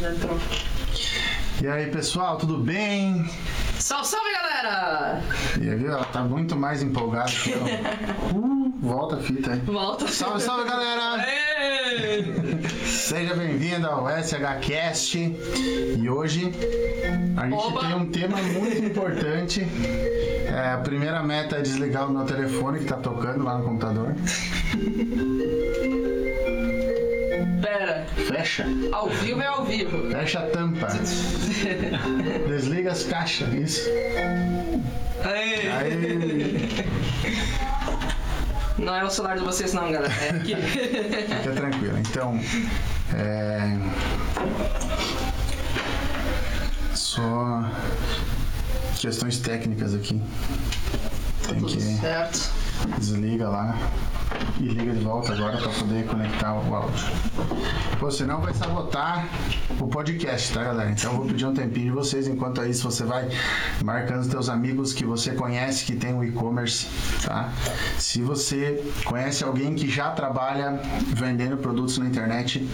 Já entrou. E aí, pessoal, tudo bem? Salve, salve, galera! E aí, ela tá muito mais empolgada que eu. Uh, volta a fita aí. Volta. Salve, salve, galera! Seja bem-vindo ao SHCast. E hoje a gente Oba! tem um tema muito importante. É, a primeira meta é desligar o meu telefone que tá tocando lá no computador. Pera, Fecha. ao vivo é ao vivo. Fecha a tampa. Desliga as caixas. Isso. Aê! Aí. Não é o celular de vocês não, galera. É aqui. Fica tranquilo. Então, é... Só questões técnicas aqui. Tem Tudo que certo. Desliga lá e liga de volta agora para poder conectar o áudio. Pô, senão vai sabotar o podcast, tá, galera? Então eu vou pedir um tempinho de vocês. Enquanto isso, você vai marcando os teus amigos que você conhece que tem o e-commerce, tá? Se você conhece alguém que já trabalha vendendo produtos na internet,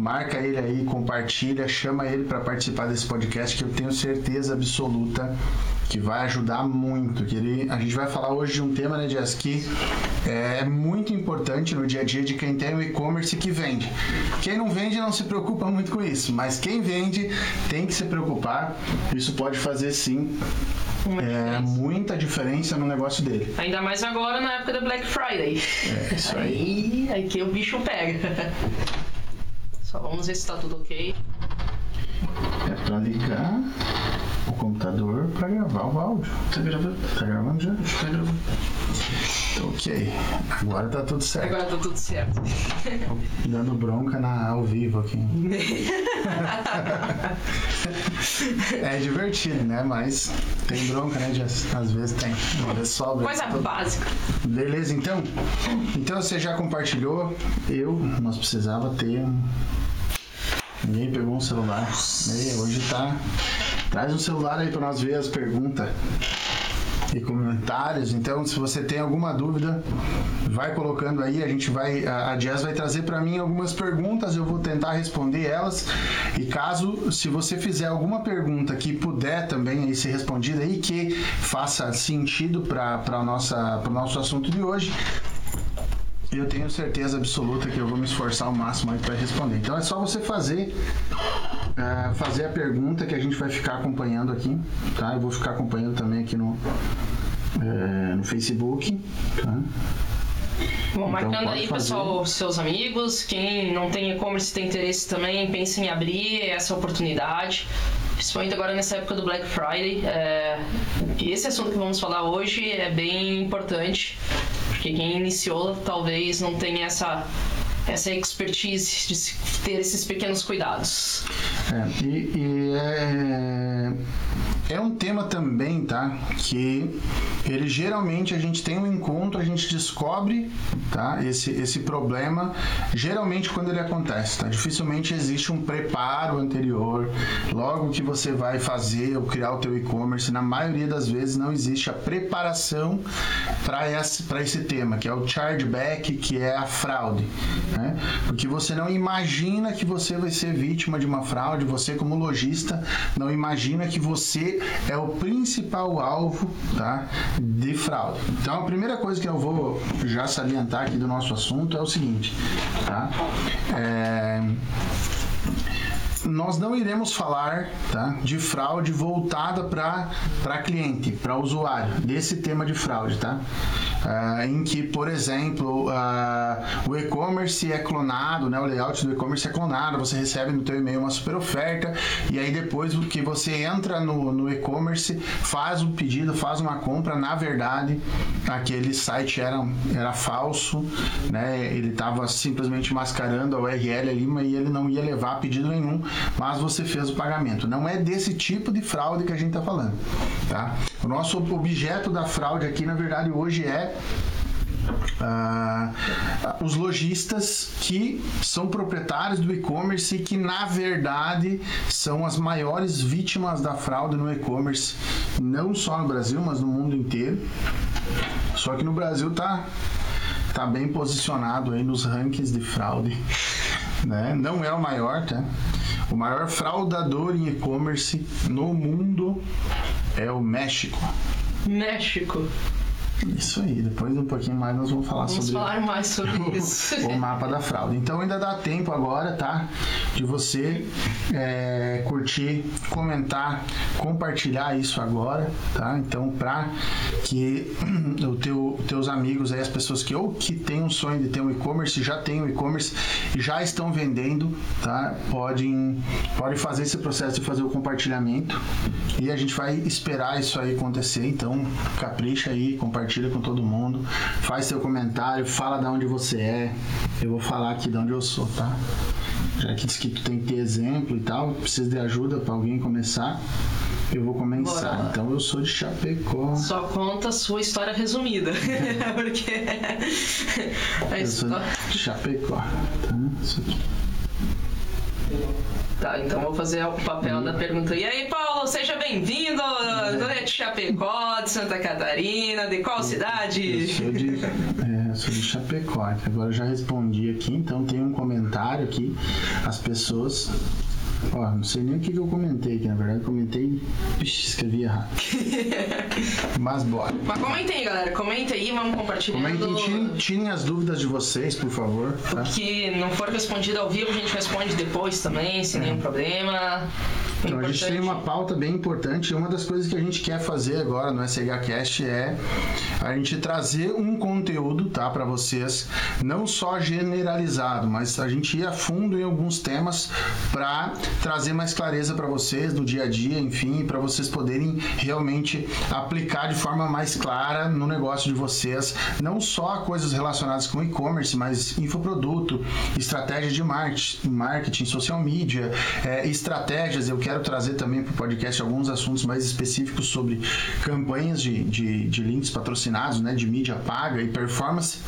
marca ele aí, compartilha, chama ele para participar desse podcast que eu tenho certeza absoluta que vai ajudar muito. Que ele, a gente vai falar hoje de um tema, né, Jess, que é muito importante no dia a dia de quem tem o e-commerce que vende. Quem não vende não se preocupa muito com isso, mas quem vende tem que se preocupar. Isso pode fazer sim é, muita diferença no negócio dele. Ainda mais agora na época da Black Friday. É isso aí. Aí, aí que o bicho pega. Só vamos ver se tá tudo ok. É pra ligar o computador para gravar o áudio. Tá gravando? Tá gravando já? Tá gravando. Ok. Agora tá tudo certo. Agora tá tudo certo. Dando bronca na, ao vivo aqui. É divertido, né? Mas tem bronca, né, Jess? Às vezes tem. Às vezes sobra. Coisa básica. Beleza, então? Então você já compartilhou. Eu, nós precisava ter. um- Ninguém pegou um celular. Ei, hoje tá. Traz um celular aí pra nós ver as perguntas e comentários. Então, se você tem alguma dúvida, vai colocando aí. A gente vai, a Jazz vai trazer para mim algumas perguntas. Eu vou tentar responder elas. E caso, se você fizer alguma pergunta que puder também aí ser respondida e que faça sentido para para nossa para nosso assunto de hoje. Eu tenho certeza absoluta que eu vou me esforçar ao máximo para responder. Então é só você fazer é, fazer a pergunta que a gente vai ficar acompanhando aqui, tá? Eu vou ficar acompanhando também aqui no é, no Facebook, tá? Bom, marcando pode aí, fazer. pessoal, seus amigos. Quem não tem e-commerce tem interesse também, pense em abrir essa oportunidade. Principalmente agora nessa época do Black Friday. É, esse assunto que vamos falar hoje é bem importante, porque quem iniciou talvez não tenha essa, essa expertise de ter esses pequenos cuidados. É, e, e é, é um tema também, tá? Que ele geralmente a gente tem um encontro, a gente descobre, tá? Esse, esse problema, geralmente quando ele acontece, tá? Dificilmente existe um preparo anterior. Logo que você vai fazer ou criar o teu e-commerce, na maioria das vezes não existe a preparação para esse, pra esse tema, que é o chargeback, que é a fraude, né? Porque você não imagina que você vai ser vítima de uma fraude, você como lojista não imagina que você é o principal alvo, tá? De fraude. Então a primeira coisa que eu vou já salientar aqui do nosso assunto é o seguinte, tá? É, nós não iremos falar tá, de fraude voltada para cliente, para usuário, desse tema de fraude, tá? Ah, em que, por exemplo, ah, o e-commerce é clonado, né? O layout do e-commerce é clonado, você recebe no teu e-mail uma super oferta e aí depois que você entra no, no e-commerce, faz o pedido, faz uma compra, na verdade, aquele site era, era falso, né? Ele estava simplesmente mascarando a URL ali, mas ele não ia levar pedido nenhum, mas você fez o pagamento. Não é desse tipo de fraude que a gente está falando, tá? O nosso objeto da fraude aqui, na verdade, hoje é ah, os lojistas que são proprietários do e-commerce e que na verdade são as maiores vítimas da fraude no e-commerce, não só no Brasil, mas no mundo inteiro. Só que no Brasil tá tá bem posicionado aí nos rankings de fraude, né? Não é o maior, tá? O maior fraudador em e-commerce no mundo é o México. México. Isso aí, depois um pouquinho mais nós vamos falar vamos sobre falar mais sobre isso. o mapa da fraude. Então ainda dá tempo agora, tá? De você é, curtir, comentar, compartilhar isso agora, tá? Então para que o teu, teus amigos aí, as pessoas que ou que têm um sonho de ter um e-commerce, já têm um e-commerce, já estão vendendo, tá? Podem, podem fazer esse processo de fazer o compartilhamento e a gente vai esperar isso aí acontecer. Então capricha aí, compartilha compartilha com todo mundo, faz seu comentário, fala de onde você é. Eu vou falar aqui de onde eu sou, tá? Já que diz que tu tem que ter exemplo e tal, precisa de ajuda para alguém começar. Eu vou começar. Então eu sou de Chapecó. Só conta a sua história resumida. Porque. A eu sou de Chapecó. Tá? Tá, então vou fazer o papel hum. da pergunta. E aí, Paulo, seja bem-vindo! É. de Chapecó, de Santa Catarina, de qual cidade? Eu sou de, é, sou de Chapecó. Agora eu já respondi aqui, então tem um comentário aqui. As pessoas Ó, não sei nem o que, que eu comentei aqui, na verdade eu comentei. Vixe, escrevi errado. Mas bora. Mas comentem aí, galera. Comenta aí, vamos compartilhando. Comentem, tirem, tirem as dúvidas de vocês, por favor. Tá? O que não for respondido ao vivo, a gente responde depois também, sem é. nenhum problema. Então, a gente tem uma pauta bem importante. Uma das coisas que a gente quer fazer agora no SHCast é a gente trazer um conteúdo, tá, para vocês, não só generalizado, mas a gente ir a fundo em alguns temas para trazer mais clareza para vocês no dia a dia, enfim, para vocês poderem realmente aplicar de forma mais clara no negócio de vocês, não só coisas relacionadas com e-commerce, mas infoproduto, estratégia de marketing, marketing social media, é, estratégias. Eu quero quero trazer também para o podcast alguns assuntos mais específicos sobre campanhas de, de, de, links patrocinados, né, de mídia paga e performance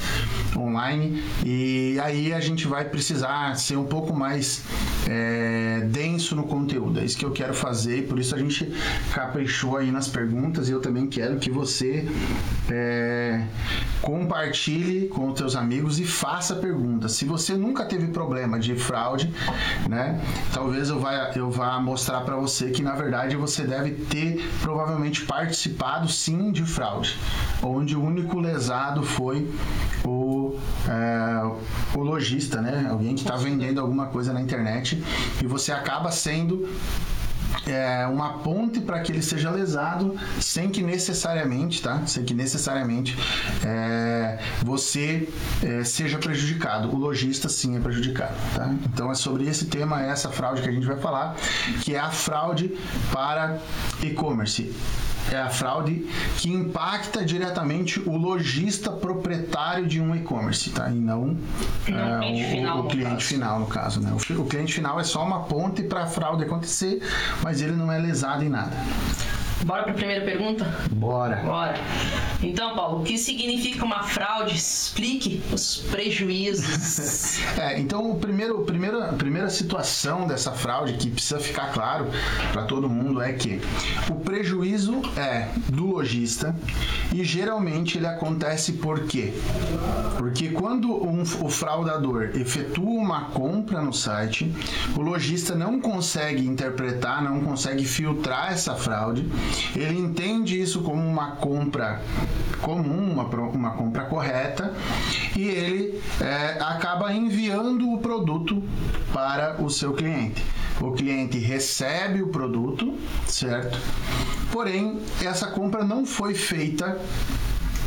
online. E aí a gente vai precisar ser um pouco mais é, denso no conteúdo. É isso que eu quero fazer e por isso a gente caprichou aí nas perguntas e eu também quero que você é, compartilhe com os seus amigos e faça perguntas. Se você nunca teve problema de fraude, né, talvez eu vá, eu vá mostrar mostrar para você que na verdade você deve ter provavelmente participado sim de fraude, onde o único lesado foi o, é, o lojista, né? Alguém que está vendendo alguma coisa na internet e você acaba sendo é, uma ponte para que ele seja lesado sem que necessariamente, tá? Sem que necessariamente é, você é, seja prejudicado. O lojista sim é prejudicado, tá? Então é sobre esse tema, essa fraude que a gente vai falar, que é a fraude para e-commerce é a fraude que impacta diretamente o lojista proprietário de um e-commerce, tá? E não, não é, o, final, o, cliente final, no caso, né? O, o cliente final é só uma ponte para a fraude acontecer, mas ele não é lesado em nada. Bora para a primeira pergunta? Bora. Bora. Então, Paulo, o que significa uma fraude? Explique os prejuízos. é, então, o primeiro, primeira, a primeira situação dessa fraude que precisa ficar claro para todo mundo é que o prejuízo é do lojista e geralmente ele acontece por quê? Porque quando um, o fraudador efetua uma compra no site, o lojista não consegue interpretar, não consegue filtrar essa fraude ele entende isso como uma compra comum, uma, uma compra correta, e ele é, acaba enviando o produto para o seu cliente. O cliente recebe o produto, certo? Porém, essa compra não foi feita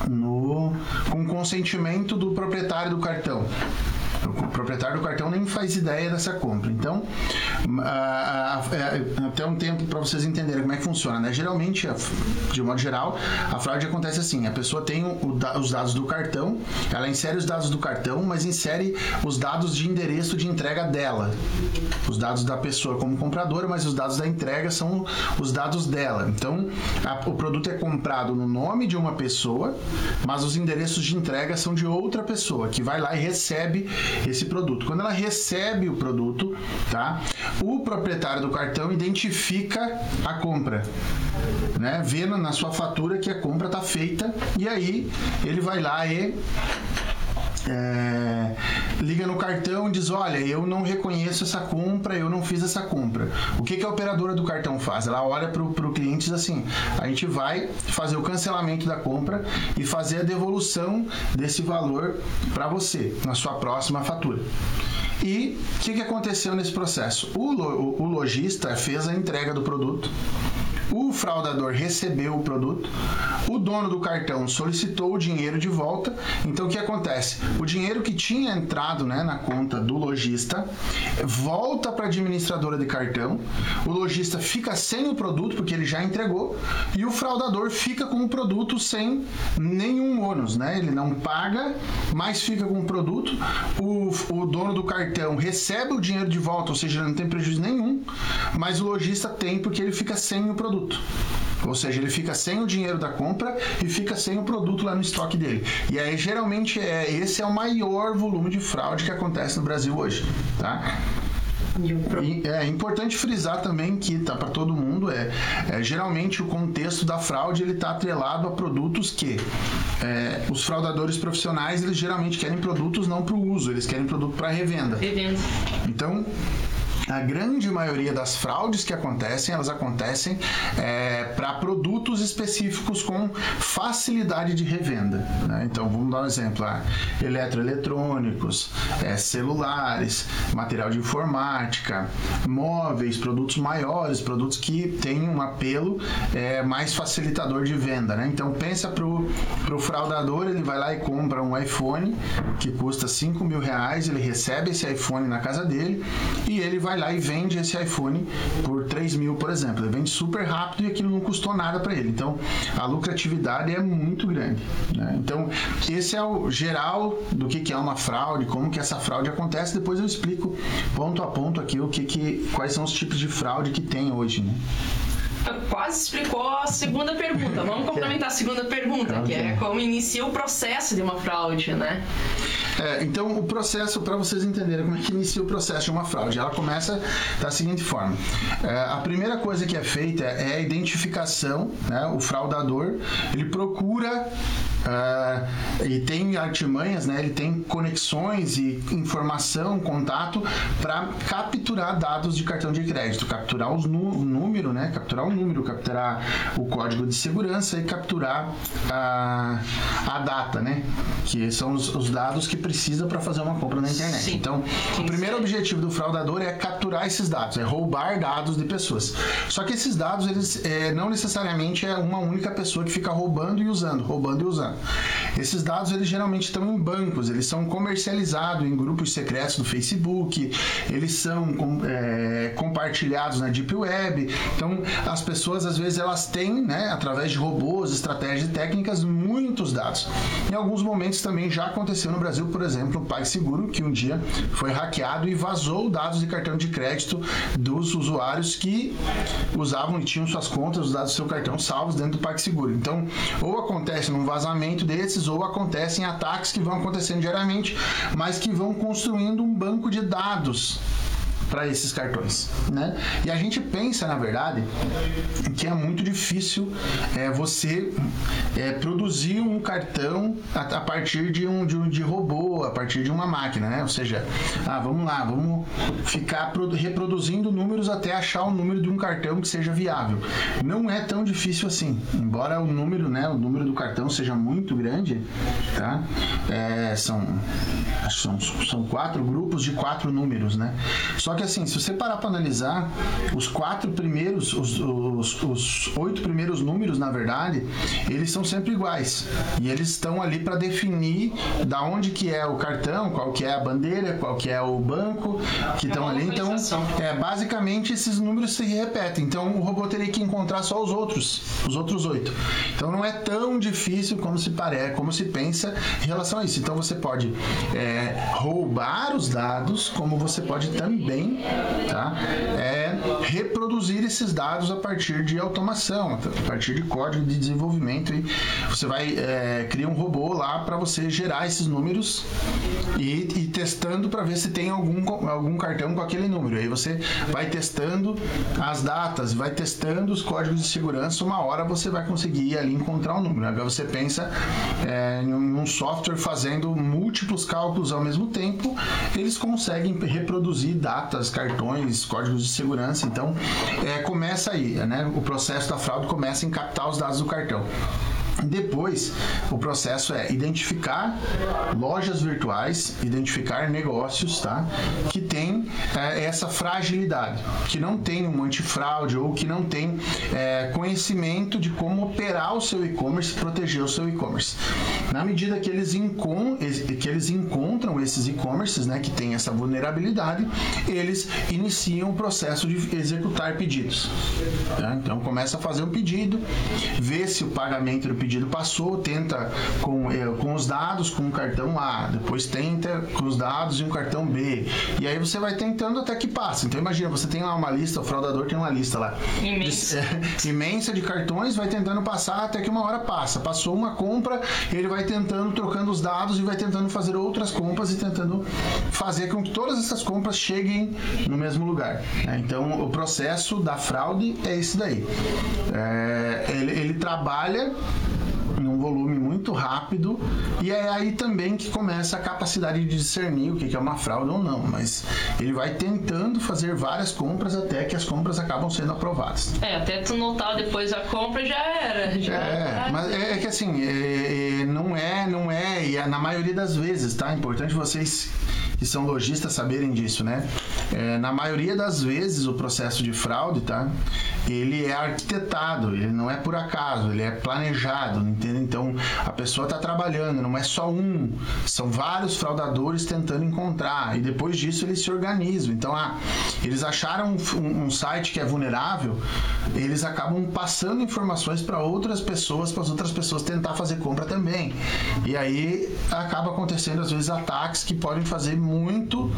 no, com consentimento do proprietário do cartão. O proprietário do cartão nem faz ideia dessa compra. Então, é, até um tempo para vocês entenderem como é que funciona. Né? Geralmente, de modo geral, a fraude acontece assim: a pessoa tem os dados do cartão, ela insere os dados do cartão, mas insere os dados de endereço de entrega dela. Os dados da pessoa como compradora, mas os dados da entrega são os dados dela. Então, o produto é comprado no nome de uma pessoa, mas os endereços de entrega são de outra pessoa, que vai lá e recebe esse produto. Quando ela recebe o produto, tá? O proprietário do cartão identifica a compra, né? Vendo na sua fatura que a compra está feita e aí ele vai lá e é, liga no cartão e diz: Olha, eu não reconheço essa compra, eu não fiz essa compra. O que, que a operadora do cartão faz? Ela olha para o cliente e diz assim: A gente vai fazer o cancelamento da compra e fazer a devolução desse valor para você na sua próxima fatura. E o que, que aconteceu nesse processo? O, o, o lojista fez a entrega do produto o fraudador recebeu o produto, o dono do cartão solicitou o dinheiro de volta. Então o que acontece? O dinheiro que tinha entrado né, na conta do lojista volta para a administradora de cartão, o lojista fica sem o produto porque ele já entregou e o fraudador fica com o produto sem nenhum ônus, né? Ele não paga, mas fica com o produto. O, o dono do cartão recebe o dinheiro de volta, ou seja, não tem prejuízo nenhum, mas o lojista tem porque ele fica sem o produto produto. Ou seja, ele fica sem o dinheiro da compra e fica sem o produto lá no estoque dele. E aí, geralmente, é, esse é o maior volume de fraude que acontece no Brasil hoje. Tá? É importante frisar também que tá para todo mundo é, é, geralmente o contexto da fraude ele está atrelado a produtos que é, os fraudadores profissionais eles geralmente querem produtos não para o uso eles querem produto para revenda. Revenda. Então a grande maioria das fraudes que acontecem, elas acontecem é, para produtos específicos com facilidade de revenda. Né? Então, vamos dar um exemplo: ah, eletroeletrônicos, é, celulares, material de informática, móveis, produtos maiores, produtos que têm um apelo é, mais facilitador de venda. Né? Então, pensa para o fraudador, ele vai lá e compra um iPhone que custa 5 mil reais, ele recebe esse iPhone na casa dele e ele vai lá e vende esse iPhone por 3 mil, por exemplo. Ele vende super rápido e aquilo não custou nada para ele. Então, a lucratividade é muito grande. Né? Então, esse é o geral do que, que é uma fraude, como que essa fraude acontece. Depois eu explico ponto a ponto aqui o que, que quais são os tipos de fraude que tem hoje. Né? Quase explicou a segunda pergunta. Vamos complementar a segunda pergunta, que é como inicia o processo de uma fraude, né? É, então, o processo, para vocês entenderem como é que inicia o processo de uma fraude, ela começa da seguinte forma: é, a primeira coisa que é feita é a identificação, né? O fraudador ele procura Uh, e tem artimanhas, né? Ele tem conexões e informação, contato para capturar dados de cartão de crédito, capturar os número, né? Capturar o número, capturar o código de segurança e capturar a, a data, né? Que são os, os dados que precisa para fazer uma compra na internet. Sim. Então, o primeiro objetivo do fraudador é capturar esses dados, é roubar dados de pessoas. Só que esses dados, eles é, não necessariamente é uma única pessoa que fica roubando e usando, roubando e usando. Esses dados eles geralmente estão em bancos, eles são comercializados em grupos secretos do Facebook, eles são é, compartilhados na Deep Web. Então, as pessoas às vezes elas têm, né, através de robôs, estratégias e técnicas, muitos dados. Em alguns momentos também já aconteceu no Brasil, por exemplo, o PagSeguro, que um dia foi hackeado e vazou dados de cartão de crédito dos usuários que usavam e tinham suas contas, os dados do seu cartão salvos dentro do PagSeguro. Então, ou acontece num vazamento desses, ou acontecem ataques que vão acontecendo diariamente, mas que vão construindo um banco de dados para esses cartões, né? E a gente pensa, na verdade, que é muito difícil é, você é, produzir um cartão a, a partir de um, de um de robô, a partir de uma máquina, né? Ou seja, ah, vamos lá, vamos ficar reproduzindo números até achar o número de um cartão que seja viável. Não é tão difícil assim, embora o número, né, o número do cartão seja muito grande, tá? É, são, são são quatro grupos de quatro números, né? Só que assim, se você parar para analisar, os quatro primeiros, os, os, os, oito primeiros números, na verdade, eles são sempre iguais. E eles estão ali para definir da onde que é o cartão, qual que é a bandeira, qual que é o banco que estão é ali. Então, é, basicamente esses números se repetem. Então o robô teria que encontrar só os outros, os outros oito. Então não é tão difícil como se parece, como se pensa em relação a isso. Então você pode é, roubar os dados, como você pode também tá? É reproduzir esses dados a partir de automação, a partir de código de desenvolvimento e você vai é, criar um robô lá para você gerar esses números e, e testando para ver se tem algum, algum cartão com aquele número. Aí você vai testando as datas, vai testando os códigos de segurança, uma hora você vai conseguir ali encontrar o um número. Agora você pensa é, em um software fazendo múltiplos cálculos ao mesmo tempo, eles conseguem reproduzir datas, cartões, códigos de segurança. Então, é, começa aí, né? O processo da fraude começa em captar os dados do cartão. Depois, o processo é identificar lojas virtuais, identificar negócios, tá? Que tem é, essa fragilidade, que não tem um antifraude ou que não tem é, conhecimento de como operar o seu e-commerce, proteger o seu e-commerce. Na medida que eles, que eles encontram esses e-commerces, né, que tem essa vulnerabilidade, eles iniciam o processo de executar pedidos. Tá? Então começa a fazer um pedido, vê se o pagamento do pedido pedido passou, tenta com, é, com os dados com o cartão A, depois tenta com os dados e um cartão B. E aí você vai tentando até que passe. Então imagina, você tem lá uma lista, o fraudador tem uma lista lá. Imensa. De, é, imensa de cartões, vai tentando passar até que uma hora passa. Passou uma compra, ele vai tentando, trocando os dados e vai tentando fazer outras compras e tentando fazer com que todas essas compras cheguem no mesmo lugar. Né? Então o processo da fraude é esse daí. É, ele, ele trabalha em um volume muito rápido e é aí também que começa a capacidade de discernir o que é uma fraude ou não, mas ele vai tentando fazer várias compras até que as compras acabam sendo aprovadas. É, até tu notar depois a compra já era. Já é, mas é, é que assim, é, é, não é, não é, e é na maioria das vezes, tá? É importante vocês que são lojistas saberem disso, né? É, na maioria das vezes o processo de fraude, tá? Ele é arquitetado, ele não é por acaso, ele é planejado, entende? Então a pessoa está trabalhando, não é só um, são vários fraudadores tentando encontrar e depois disso eles se organizam. Então, ah, eles acharam um, um site que é vulnerável, eles acabam passando informações para outras pessoas, para as outras pessoas tentar fazer compra também. E aí acaba acontecendo às vezes ataques que podem fazer muito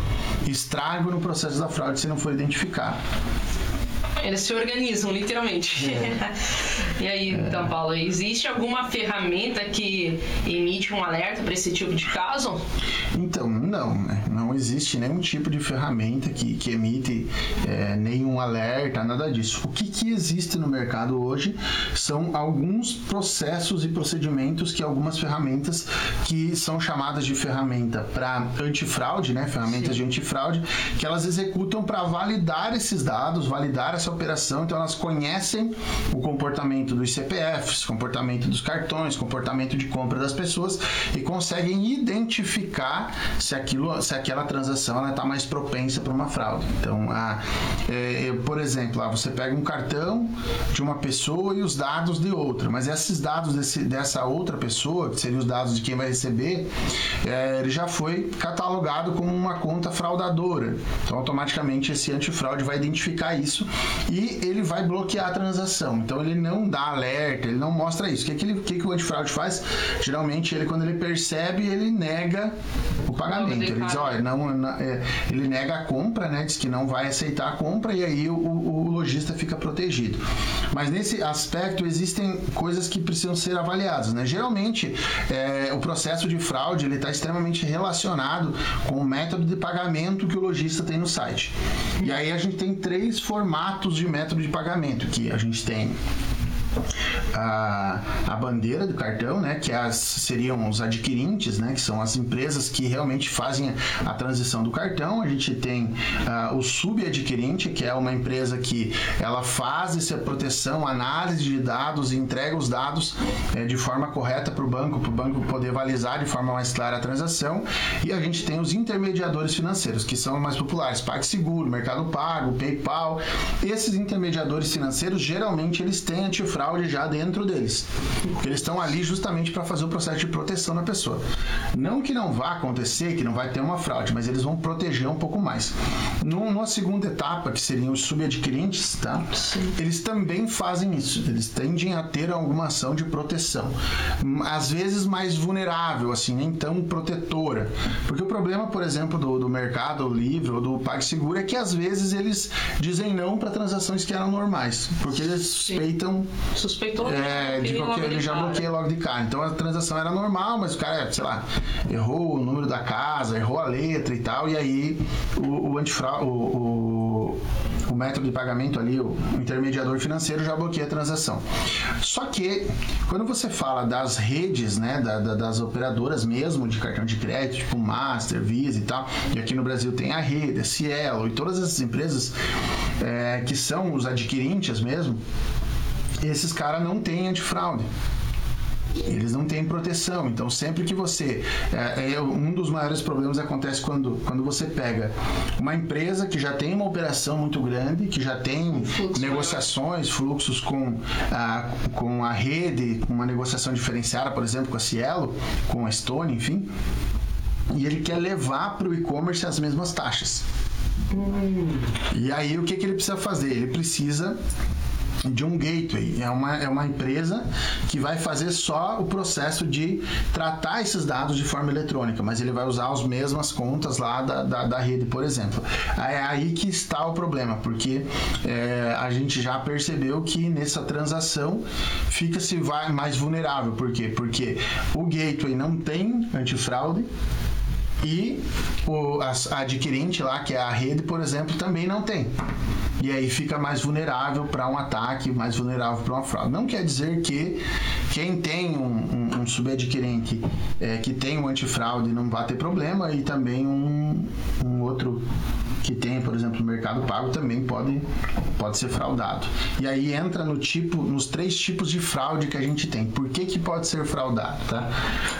estrago no processo da fraude se não for identificado. Eles se organizam, literalmente. É. e aí, é. então, Paulo, existe alguma ferramenta que emite um alerta para esse tipo de caso? Então, não, né? Não existe nenhum tipo de ferramenta que, que emite é, nenhum alerta, nada disso. O que, que existe no mercado hoje são alguns processos e procedimentos que algumas ferramentas que são chamadas de ferramenta para antifraude, né? Ferramentas Sim. de antifraude, que elas executam para validar esses dados, validar essa operação, então elas conhecem o comportamento dos CPFs, comportamento dos cartões, comportamento de compra das pessoas e conseguem identificar se aquilo, se aquela transação está mais propensa para uma fraude. Então, a, é, por exemplo, você pega um cartão de uma pessoa e os dados de outra, mas esses dados desse, dessa outra pessoa, que seriam os dados de quem vai receber, é, ele já foi catalogado como uma conta fraudadora. Então, automaticamente esse antifraude vai identificar isso e ele vai bloquear a transação. Então ele não dá alerta, ele não mostra isso. O que, que, ele, que, que o antifraude faz? Geralmente ele, quando ele percebe, ele nega o pagamento. Ele diz, olha, não, não é, ele nega a compra, né? Diz que não vai aceitar a compra e aí o, o, o lojista fica protegido. Mas nesse aspecto existem coisas que precisam ser avaliadas, né? Geralmente é, o processo de fraude ele está extremamente relacionado com o método de pagamento que o lojista tem no site. E aí a gente tem três formatos de método de pagamento, que a gente tem a, a bandeira do cartão, né, que as, seriam os adquirentes, né, que são as empresas que realmente fazem a transição do cartão. A gente tem uh, o subadquirente, que é uma empresa que ela faz essa proteção, análise de dados e entrega os dados eh, de forma correta para o banco, para o banco poder valizar de forma mais clara a transação. E a gente tem os intermediadores financeiros, que são mais populares, PagSeguro, Mercado Pago, PayPal. Esses intermediadores financeiros, geralmente, eles têm antifraude já já dentro deles. Eles estão ali justamente para fazer o processo de proteção na pessoa. Não que não vá acontecer, que não vai ter uma fraude, mas eles vão proteger um pouco mais. Numa segunda etapa, que seriam os subadquirentes, tá? Eles também fazem isso. Eles tendem a ter alguma ação de proteção. Às vezes mais vulnerável, assim, nem tão protetora. Porque o problema, por exemplo, do, do mercado livre ou do PagSeguro é que às vezes eles dizem não para transações que eram normais. Porque eles suspeitam. Suspeitou É, de qualquer, ele já bloqueia logo de cara. Então a transação era normal, mas o cara, sei lá, errou o número da casa, errou a letra e tal, e aí o, o antifraude, o, o, o, método de pagamento ali, o, intermediador financeiro já bloqueia a transação. Só que quando você fala das redes, né, da, da, das operadoras mesmo de cartão de crédito, tipo Master, Visa e tal, e aqui no Brasil tem a rede, a Cielo e todas essas empresas é, que são os adquirentes mesmo, esses caras não têm antifraude. Eles não têm proteção. Então, sempre que você. É, é, um dos maiores problemas acontece quando, quando você pega uma empresa que já tem uma operação muito grande, que já tem Fluxo negociações, maior. fluxos com a, com a rede, com uma negociação diferenciada, por exemplo, com a Cielo, com a Stone, enfim. E ele quer levar para o e-commerce as mesmas taxas. Hum. E aí, o que, que ele precisa fazer? Ele precisa de um gateway. É uma, é uma empresa que vai fazer só o processo de tratar esses dados de forma eletrônica, mas ele vai usar as mesmas contas lá da, da, da rede, por exemplo. É aí que está o problema, porque é, a gente já percebeu que nessa transação fica-se mais vulnerável. Por quê? Porque o gateway não tem antifraude, e o a adquirente lá, que é a rede, por exemplo, também não tem. E aí fica mais vulnerável para um ataque, mais vulnerável para uma fraude. Não quer dizer que quem tem um, um, um subadquirente é, que tem um antifraude não vai ter problema e também um, um outro que tem, por exemplo, o Mercado Pago também pode, pode ser fraudado. E aí entra no tipo, nos três tipos de fraude que a gente tem. Por que, que pode ser fraudado, tá?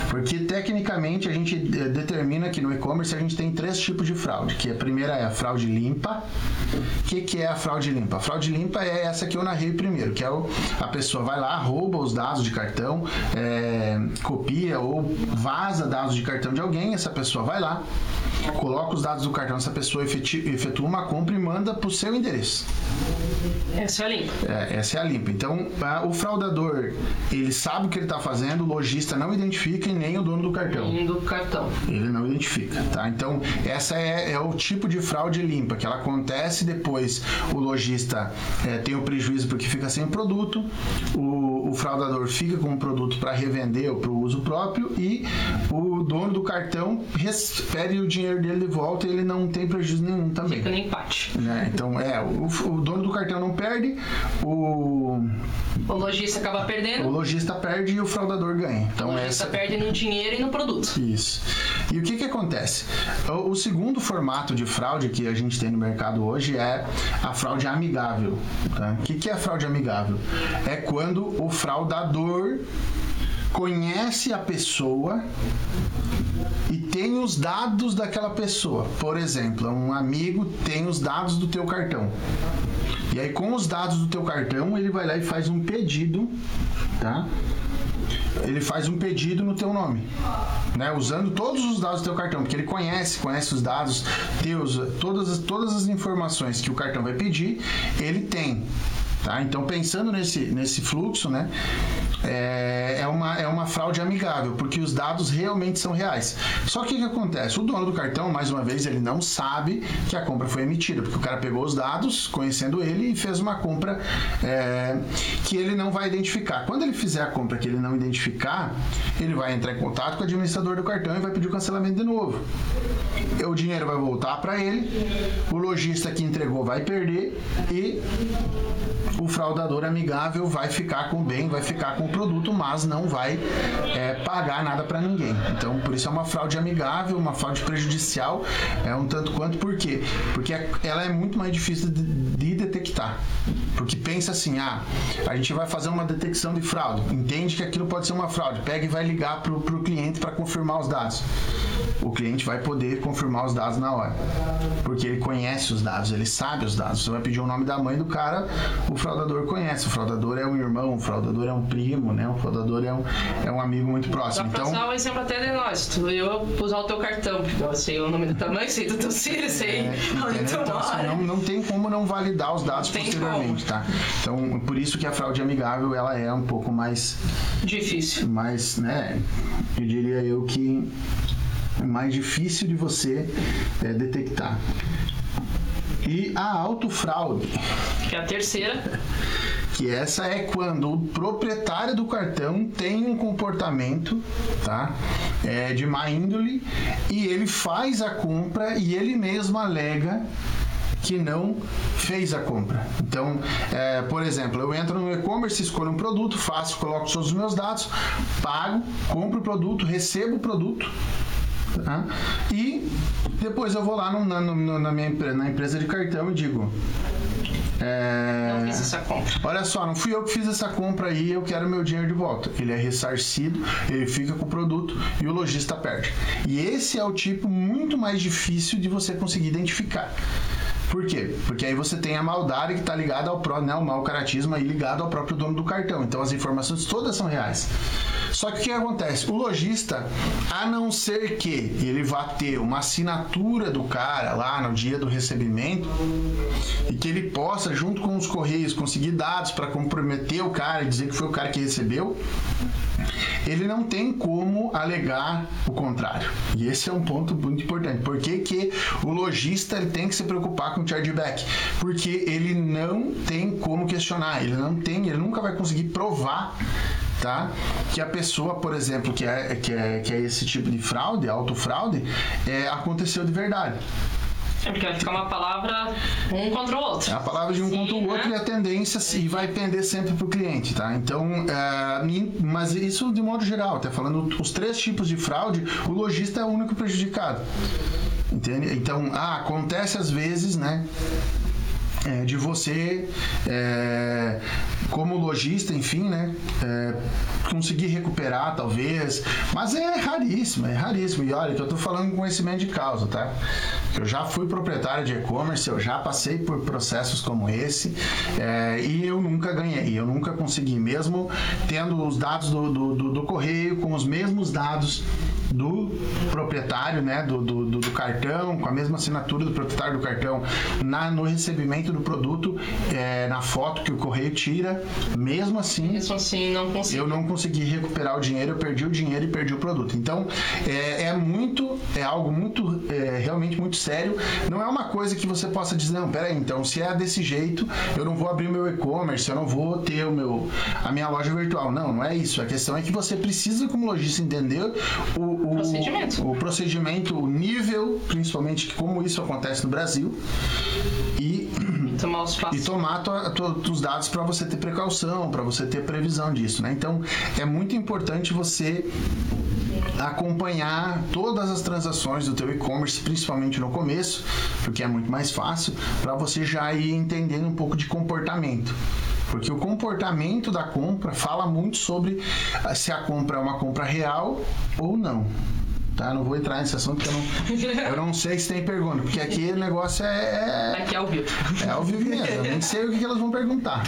Porque tecnicamente a gente eh, determina que no e-commerce a gente tem três tipos de fraude, que a primeira é a fraude limpa. O que, que é a fraude limpa? A fraude limpa é essa que eu narrei primeiro, que é o, a pessoa vai lá, rouba os dados de cartão, é, copia ou vaza dados de cartão de alguém, essa pessoa vai lá, coloca os dados do cartão dessa pessoa, efetua uma compra e manda para o seu endereço. Essa é a limpa. É, essa é a limpa. Então, a, o fraudador, ele sabe o que ele está fazendo, o lojista não identifica e nem o dono do cartão. Nem do cartão. Ele não identifica, tá? Então, essa é, é o tipo de fraude limpa, que ela acontece depois o lojista é, tem o prejuízo porque fica sem o produto, o, o fraudador fica com o produto para revender ou para o uso próprio e o dono do cartão pede o dinheiro dele de volta e ele não tem prejuízo nenhum também. Fica no empate. Né? Então, é, o, o, dono do cartão não perde, o... O lojista acaba perdendo. O lojista perde e o fraudador ganha. Então, o lojista essa... perde no dinheiro e no produto. Isso. E o que que acontece? O, o segundo formato de fraude que a gente tem no mercado hoje é a fraude amigável. Tá? O que, que é a fraude amigável? É quando o fraudador conhece a pessoa e tem os dados daquela pessoa. Por exemplo, um amigo tem os dados do teu cartão. E aí com os dados do teu cartão, ele vai lá e faz um pedido, tá? Ele faz um pedido no teu nome, né? Usando todos os dados do teu cartão, porque ele conhece, conhece os dados teus, todas, todas as informações que o cartão vai pedir, ele tem. Tá? Então, pensando nesse, nesse fluxo, né, é, é, uma, é uma fraude amigável, porque os dados realmente são reais. Só que o que acontece? O dono do cartão, mais uma vez, ele não sabe que a compra foi emitida, porque o cara pegou os dados, conhecendo ele, e fez uma compra é, que ele não vai identificar. Quando ele fizer a compra que ele não identificar, ele vai entrar em contato com o administrador do cartão e vai pedir o cancelamento de novo. O dinheiro vai voltar para ele, o lojista que entregou vai perder e o fraudador amigável vai ficar com o bem, vai ficar com o produto, mas não vai é, pagar nada para ninguém. Então, por isso é uma fraude amigável, uma fraude prejudicial, é um tanto quanto por quê? Porque ela é muito mais difícil de, de detectar. Porque pensa assim, ah, a gente vai fazer uma detecção de fraude, entende que aquilo pode ser uma fraude, pega e vai ligar pro, pro cliente para confirmar os dados. O cliente vai poder confirmar os dados na hora. Porque ele conhece os dados, ele sabe os dados. Você vai pedir o nome da mãe do cara, o fraudador conhece. O fraudador é um irmão, o fraudador é um primo, né? O fraudador é um, é um amigo muito próximo. Pra então, usar o exemplo até de nós. Tu eu usar o teu cartão, porque eu sei o nome do mãe, sei do teu filho, sei É, onde tu? Então, assim, mora. não, não tem como não validar os dados Tem posteriormente, tá? Então, por isso que a fraude amigável ela é um pouco mais, Difícil. mais, né? Eu diria eu que é mais difícil de você é, detectar. E a autofraude, Que é a terceira. que essa é quando o proprietário do cartão tem um comportamento tá, é, de má índole e ele faz a compra e ele mesmo alega que não fez a compra. Então, é, por exemplo, eu entro no e-commerce, escolho um produto, faço, coloco todos os meus dados, pago, compro o produto, recebo o produto. tá? E depois eu vou lá no- na, no- na minha na empresa de cartão e digo: é, Não fiz essa compra. Olha só, não fui eu que fiz essa compra aí, eu quero meu dinheiro de volta. Ele é ressarcido, ele fica com o produto e o lojista perde. E esse é o tipo muito mais difícil de você conseguir identificar. Por quê? Porque aí você tem a maldade que está ligada ao pró, né, o mau caratismo aí ligado ao próprio dono do cartão. Então as informações todas são reais. Só que o que acontece? O lojista, a não ser que ele vá ter uma assinatura do cara lá no dia do recebimento e que ele possa, junto com os correios, conseguir dados para comprometer o cara e dizer que foi o cara que recebeu, ele não tem como alegar o contrário. E esse é um ponto muito importante. Por que, que o lojista tem que se preocupar com o chargeback? Porque ele não tem como questionar, ele não tem, ele nunca vai conseguir provar tá? Que a pessoa, por exemplo, que é, que é, que é esse tipo de fraude, autofraude, é, aconteceu de verdade. É porque vai ficar uma palavra um contra o outro. É a palavra de um Sim, contra o outro né? e a tendência e vai pender sempre para o cliente, tá? Então, é, mas isso de modo geral, até falando os três tipos de fraude, o lojista é o único prejudicado. Entende? Então, ah, acontece às vezes, né? É, de você, é, como lojista, enfim, né, é, conseguir recuperar, talvez, mas é raríssimo, é raríssimo. E olha, que eu tô falando com conhecimento de causa, tá? Eu já fui proprietário de e-commerce, eu já passei por processos como esse é, e eu nunca ganhei, eu nunca consegui, mesmo tendo os dados do, do, do- do correio com os mesmos dados do proprietário, né, do, do, do- do cartão, com a mesma assinatura do proprietário do cartão na, no recebimento do produto, é, na foto que o correio tira, mesmo assim Mesmo assim, não eu não consegui recuperar o dinheiro, eu perdi o dinheiro e perdi o produto. Então, é, é muito, é algo muito, é, realmente muito sério. Não é uma coisa que você possa dizer, não, peraí, então, se é desse jeito, eu não vou abrir meu e-commerce, eu não vou ter o meu, a minha loja virtual. Não, não é isso. A questão é que você precisa, como lojista, entender o, o Procedimento. o procedimento, o nível, principalmente como isso acontece no Brasil, e Tomar os e passos. tomar tua, tua, os dados para você ter precaução, para você ter previsão disso, né? Então é muito importante você acompanhar todas as transações do teu e-commerce, principalmente no começo, porque é muito mais fácil, para você já ir entendendo um pouco de comportamento. Porque o comportamento da compra fala muito sobre ah, se a compra é uma compra real ou não. Tá? Não vou entrar nesse assunto porque eu não, eu não sei se tem pergunta, porque aqui o negócio é, é, Aqui ao vivo. é ao vivo mesmo. Eu nem sei o que, que elas vão perguntar.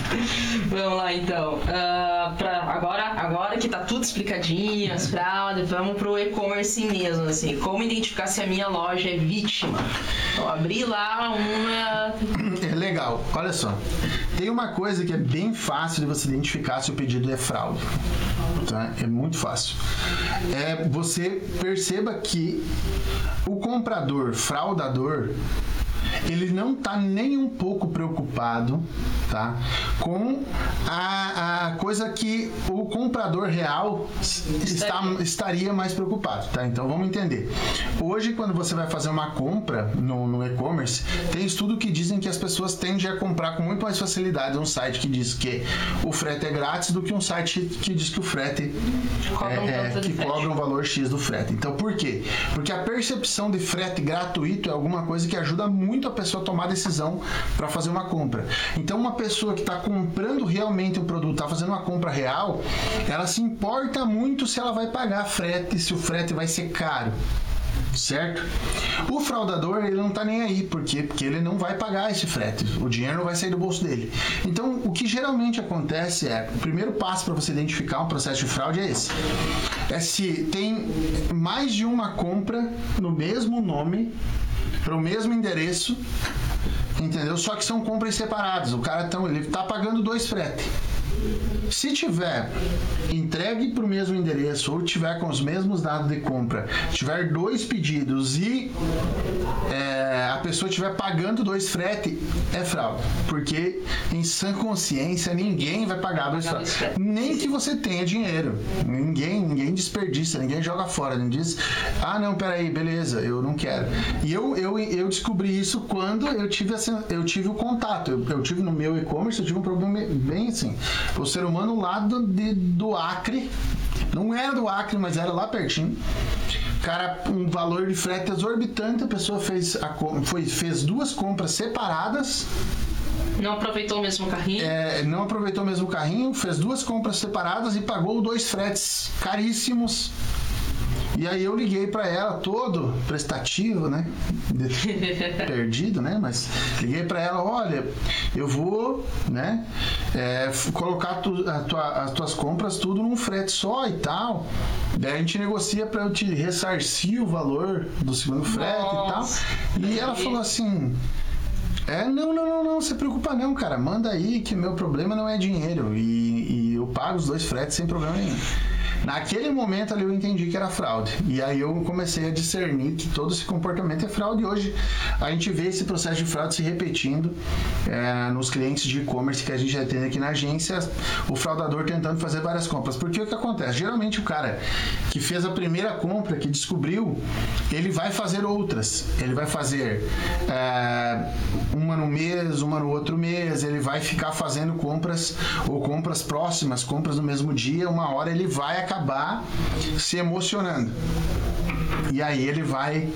Vamos lá então. Ah, pra agora, agora que tá tudo explicadinho, as fraudes, vamos pro e-commerce mesmo, assim. Como identificar se a minha loja é vítima? Eu abri lá uma. É legal. Olha só. Tem uma coisa que é bem fácil de você identificar se o pedido é fraude. Tá? É muito fácil. É você perceba que o comprador fraudador ele não está nem um pouco preocupado tá, com a, a coisa que o comprador real está, estaria mais preocupado. Tá? Então vamos entender. Hoje, quando você vai fazer uma compra no, no e-commerce, tem estudo que dizem que as pessoas tendem a comprar com muito mais facilidade um site que diz que o frete é grátis do que um site que diz que o frete Cobra um é, é, que cobra um valor X do frete. Então por quê? Porque a percepção de frete gratuito é alguma coisa que ajuda muito muito a pessoa tomar decisão para fazer uma compra. Então, uma pessoa que está comprando realmente um produto, está fazendo uma compra real, ela se importa muito se ela vai pagar frete, se o frete vai ser caro certo? O fraudador, ele não tá nem aí, por quê? Porque ele não vai pagar esse frete, o dinheiro não vai sair do bolso dele. Então, o que geralmente acontece é, o primeiro passo para você identificar um processo de fraude é esse. É se tem mais de uma compra no mesmo nome, para o mesmo endereço, entendeu? Só que são compras separadas. O cara tão, ele tá pagando dois fretes. Se tiver entregue para o mesmo endereço ou tiver com os mesmos dados de compra, tiver dois pedidos e é, a pessoa estiver pagando dois frete, é fraude. Porque em sã consciência ninguém vai pagar dois fretes. Nem que você tenha dinheiro. Ninguém, ninguém desperdiça, ninguém joga fora. Ninguém diz, ah não, peraí, beleza, eu não quero. E eu, eu, eu descobri isso quando eu tive, essa, eu tive o contato. Eu, eu tive no meu e-commerce, eu tive um problema bem assim. O ser humano lá do, de, do Acre, não era do Acre, mas era lá pertinho. Cara, um valor de frete exorbitante, a pessoa fez, a, foi, fez duas compras separadas. Não aproveitou o mesmo carrinho? É, não aproveitou o mesmo carrinho, fez duas compras separadas e pagou dois fretes caríssimos e aí eu liguei para ela todo prestativo, né? Perdido, né? Mas liguei para ela, olha, eu vou, né? É, colocar tu, tua, as tuas compras tudo num frete só e tal. Daí a gente negocia para eu te ressarcir o valor do segundo frete Nossa. e tal. E ela falou assim. É, não, não, não, não, se preocupa não, cara. Manda aí que meu problema não é dinheiro. E, e eu pago os dois fretes sem problema nenhum. Naquele momento ali eu entendi que era fraude. E aí eu comecei a discernir que todo esse comportamento é fraude. E hoje a gente vê esse processo de fraude se repetindo é, nos clientes de e-commerce que a gente já tem aqui na agência, o fraudador tentando fazer várias compras. Porque o que acontece? Geralmente o cara que fez a primeira compra, que descobriu, ele vai fazer outras. Ele vai fazer é, uma no mês, uma no outro mês, ele vai ficar fazendo compras ou compras próximas, compras no mesmo dia, uma hora ele vai acabar se emocionando. E aí ele vai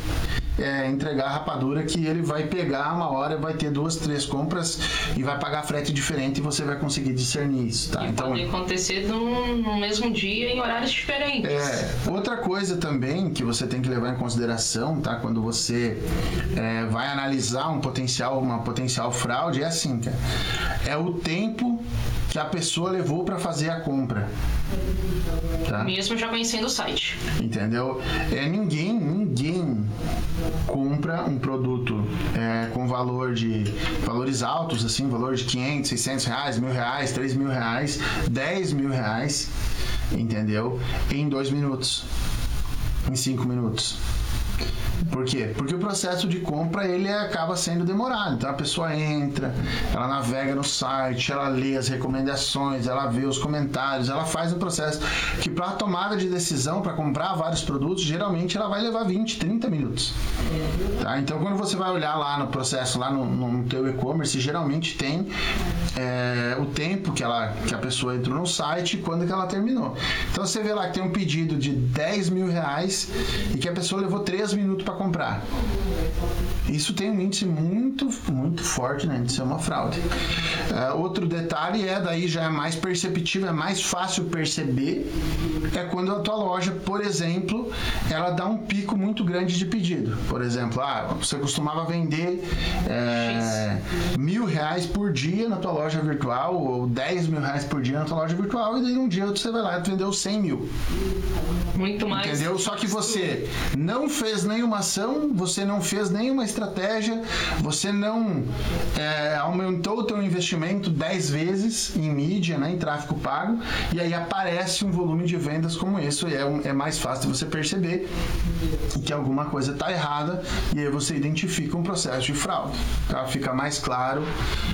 é, entregar a rapadura que ele vai pegar uma hora, vai ter duas, três compras e vai pagar frete diferente e você vai conseguir discernir isso, tá? E então pode acontecer no, no, mesmo dia em horários diferentes. É, outra coisa também que você tem que levar em consideração, tá? Quando você é, vai analisar um potencial, uma potencial fraude, é assim, cara. É o tempo que a pessoa levou para fazer a compra. Tá? Mesmo já conhecendo o site. Entendeu? É ninguém, ninguém compra um produto é, com valor de valores altos, assim, valor de 500, 600 reais, mil reais, 3 mil reais, 10 mil reais, entendeu? Em dois minutos, em cinco minutos. Por quê? Porque o processo de compra ele acaba sendo demorado. Então a pessoa entra, ela navega no site, ela lê as recomendações, ela vê os comentários, ela faz o processo que para a tomada de decisão para comprar vários produtos, geralmente ela vai levar 20, 30 minutos. Tá? Então quando você vai olhar lá no processo, lá no, no teu e-commerce, geralmente tem é, o tempo que, ela, que a pessoa entrou no site e quando que ela terminou. Então você vê lá que tem um pedido de 10 mil reais e que a pessoa levou 3 minutos para comprar. Isso tem um índice muito, muito forte né, de ser uma fraude. Uh, outro detalhe é, daí já é mais perceptível, é mais fácil perceber, é quando a tua loja, por exemplo, ela dá um pico muito grande de pedido. Por exemplo, ah, você costumava vender é, mil reais por dia na tua loja virtual, ou 10 mil reais por dia na tua loja virtual, e daí um dia você vai lá e vendeu 100 mil. Muito mais. Entendeu? Só que você não fez nenhuma ação, você não fez nenhuma estratégia, você não é, aumentou o teu investimento 10 vezes em mídia, né, em tráfego pago, e aí aparece um volume de vendas como esse, e é, é mais fácil você perceber que alguma coisa está errada, e aí você identifica um processo de fraude. Tá? Fica mais claro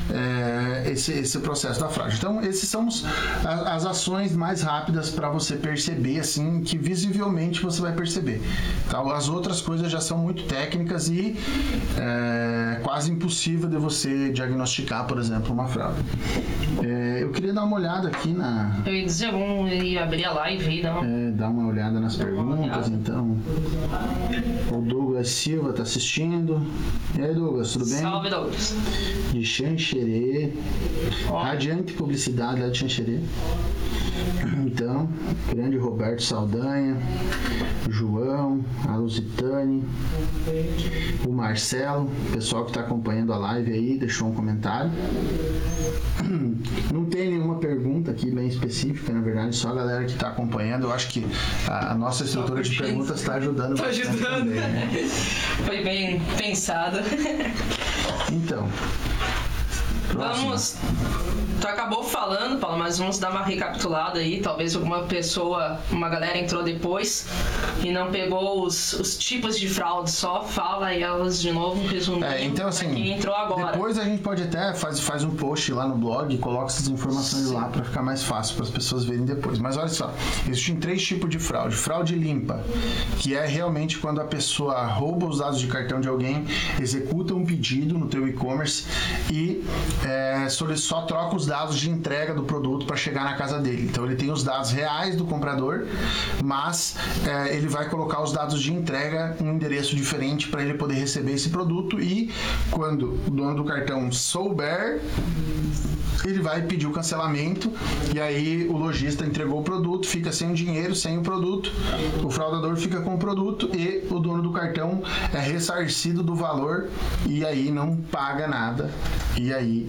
é, esse, esse processo da fraude. Então, esses são os, as ações mais rápidas para você perceber, assim, que visivelmente você vai perceber. Tá? As outras coisas já são muito técnicas e é, quase impossível de você diagnosticar, por exemplo, uma fraude. É, eu queria dar uma olhada aqui na. Eu ia dizer, vamos abrir a live e dar uma. É, dar uma olhada nas perguntas, olhada. então. O Douglas Silva está assistindo. E aí, Douglas, tudo bem? Salve, Douglas. De Xanxerê. Radiante Publicidade lá de Xanxerê. Então, grande Roberto Saldanha, João, a Lusitane, o Marcelo, pessoal que está acompanhando a live aí, deixou um comentário. Não tem nenhuma pergunta aqui bem específica, na verdade, só a galera que está acompanhando. Eu acho que a, a nossa estrutura de perguntas está ajudando. Está ajudando. Também, né? Foi bem pensado. Então, Vamos. Tu acabou falando, Paulo, mas vamos dar uma recapitulada aí. Talvez alguma pessoa, uma galera entrou depois e não pegou os, os tipos de fraude. Só fala elas de novo, resumindo. É, então assim. Quem entrou agora. Depois a gente pode até faz, faz um post lá no blog coloca essas informações Sim. lá para ficar mais fácil para as pessoas verem depois. Mas olha só, existem três tipos de fraude. Fraude limpa, que é realmente quando a pessoa rouba os dados de cartão de alguém, executa um pedido no teu e-commerce e é, só troca os dados de entrega do produto para chegar na casa dele. Então ele tem os dados reais do comprador, mas é, ele vai colocar os dados de entrega em um endereço diferente para ele poder receber esse produto e quando o dono do cartão souber ele vai pedir o cancelamento e aí o lojista entregou o produto, fica sem o dinheiro, sem o produto, o fraudador fica com o produto e o dono do cartão é ressarcido do valor e aí não paga nada e aí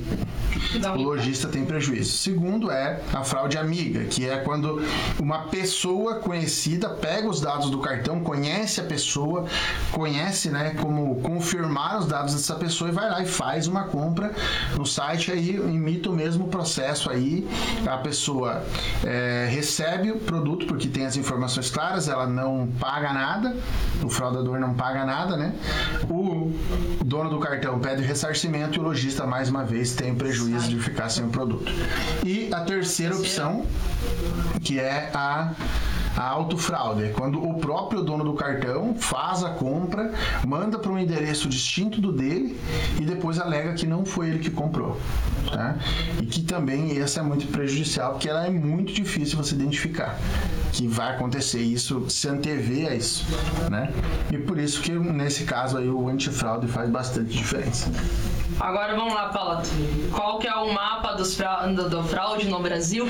o lojista tem prejuízo. Segundo é a fraude amiga, que é quando uma pessoa conhecida pega os dados do cartão, conhece a pessoa, conhece, né, como confirmar os dados dessa pessoa e vai lá e faz uma compra no site aí imita o mesmo processo aí, a pessoa é, recebe o produto porque tem as informações claras, ela não paga nada, o fraudador não paga nada, né? O dono do cartão pede ressarcimento e o lojista mais uma vez tem o prejuízo de ficar sem o produto. E a terceira opção, que é a a autofraude é quando o próprio dono do cartão faz a compra, manda para um endereço distinto do dele e depois alega que não foi ele que comprou. Tá? E que também essa é muito prejudicial, porque ela é muito difícil você identificar que vai acontecer isso, se antever a isso, né? E por isso que nesse caso aí o antifraude faz bastante diferença. Agora vamos lá, Paula. Qual que é o mapa dos fra... do, do, fraude no Brasil?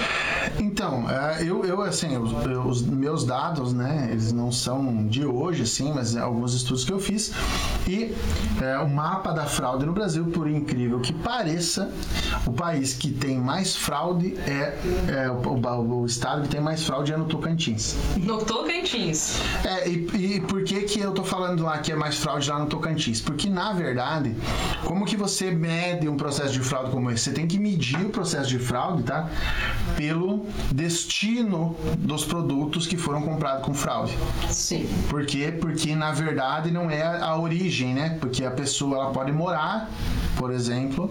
Então, é, eu, eu assim, os, os, meus dados, né, eles não são de hoje, assim, mas é alguns estudos que eu fiz. E é, o mapa da fraude no Brasil, por incrível que pareça, o país que tem mais fraude é, é o, o, o, estado que tem mais fraude é no Tocantins. No Tocantins. É, e, e por que que eu tô falando lá que é mais fraude lá no Tocantins? Porque, na verdade, como que você mede um processo de fraude como esse? Você tem que medir o processo de fraude, tá? Pelo destino dos produtos que foram comprados com fraude. Sim. Por quê? Porque, na verdade, não é a origem, né? Porque a pessoa ela pode morar, por exemplo,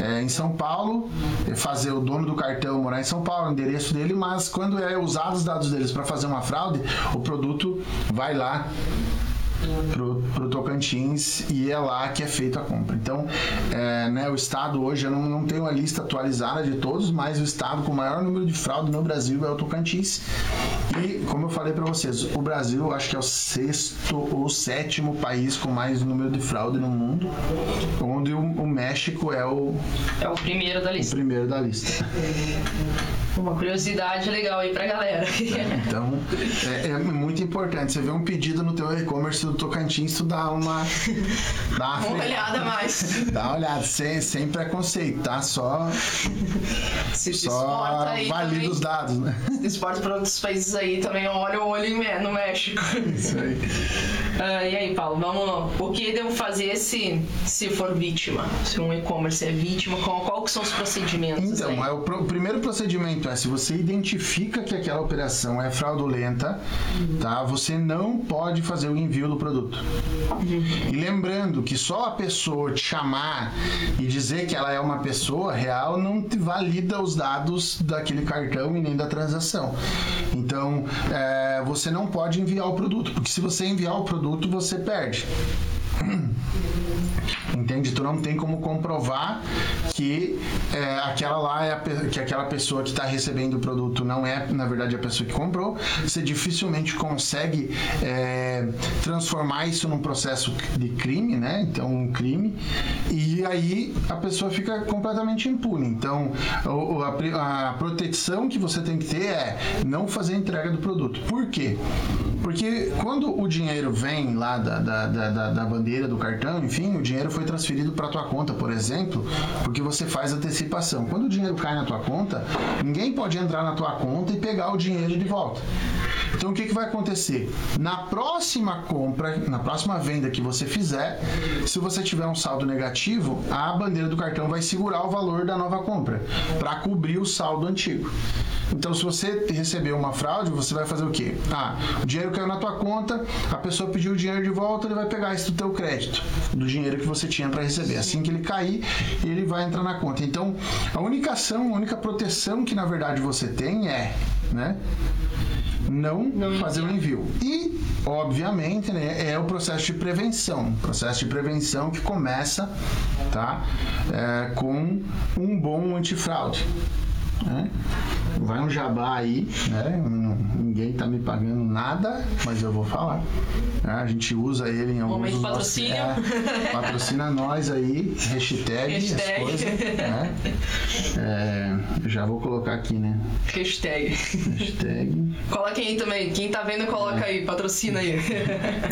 é, em São Paulo, fazer o dono do cartão morar em São Paulo, o endereço dele, mas quando é usado os dados deles para fazer uma fraude, o produto vai lá pro, pro Tocantins e é lá que é feita a compra. Então, é, né, o estado hoje, eu não, não tenho a lista atualizada de todos, mas o estado com o maior número de fraude no Brasil é o Tocantins. E, como eu falei para vocês, o Brasil acho que é o sexto ou sétimo país com mais número de fraude no mundo, onde o, México é o... É o primeiro da lista. O primeiro da lista. Uma curiosidade legal aí pra galera. então, é, é, muito importante. Você vê um pedido no teu e-commerce do Tocantins, tu dá uma. Dá uma, uma olhada mais. Dá uma olhada, sem, sem preconceito, tá? Só. Se só valida os dados, né? Se exporta para outros países aí também, olha o olho no México. Isso aí. Uh, e aí, Paulo, vamos. O que devo fazer se, se for vítima? Se um e-commerce é vítima, qual, qual que são os procedimentos? Então, é o, o, primeiro procedimento é se você identifica que aquela operação é fraudulenta, uhum. tá? Você não pode fazer o envio do produto. Uhum. E lembrando que só a pessoa te chamar e dizer que ela é uma pessoa real não te valida os dados daquele cartão e nem da transação. Então, é, você não pode enviar o produto, porque se você enviar o produto, você perde. Entende? Tu não tem como comprovar que é, aquela lá é que aquela pessoa que está recebendo o produto não é, na verdade, a pessoa que comprou. Você dificilmente consegue é, transformar isso num processo de crime, né? Então, um crime. E aí a pessoa fica completamente impune. Então, a, a proteção que você tem que ter é não fazer a entrega do produto. Por quê? Porque quando o dinheiro vem lá da, da, da, da bandeira do cartão, enfim, o dinheiro foi transferido para tua conta, por exemplo, porque você faz antecipação. Quando o dinheiro cai na tua conta, ninguém pode entrar na tua conta e pegar o dinheiro de volta. Então o que, que vai acontecer? Na próxima compra, na próxima venda que você fizer, se você tiver um saldo negativo, a bandeira do cartão vai segurar o valor da nova compra para cobrir o saldo antigo. Então, se você recebeu uma fraude, você vai fazer o quê? Ah, o dinheiro caiu na tua conta, a pessoa pediu o dinheiro de volta, ele vai pegar isso do teu crédito, do dinheiro que você tinha para receber. Assim que ele cair, ele vai entrar na conta. Então, a única ação, a única proteção que na verdade você tem é, né? Não, não fazer o envio. E, obviamente, né, é o processo de prevenção. Processo de prevenção que começa tá, é, com um bom antifraude. Né? Vai um jabá aí, né? Ninguém tá me pagando nada, mas eu vou falar. Né? A gente usa ele em alguns Momento patrocínio. É, patrocina nós aí, hashtag, hashtag. as coisas. Né? É, já vou colocar aqui, né? Hashtag. Hashtag. Coloquem aí também. Quem tá vendo, coloca é. aí, patrocina aí.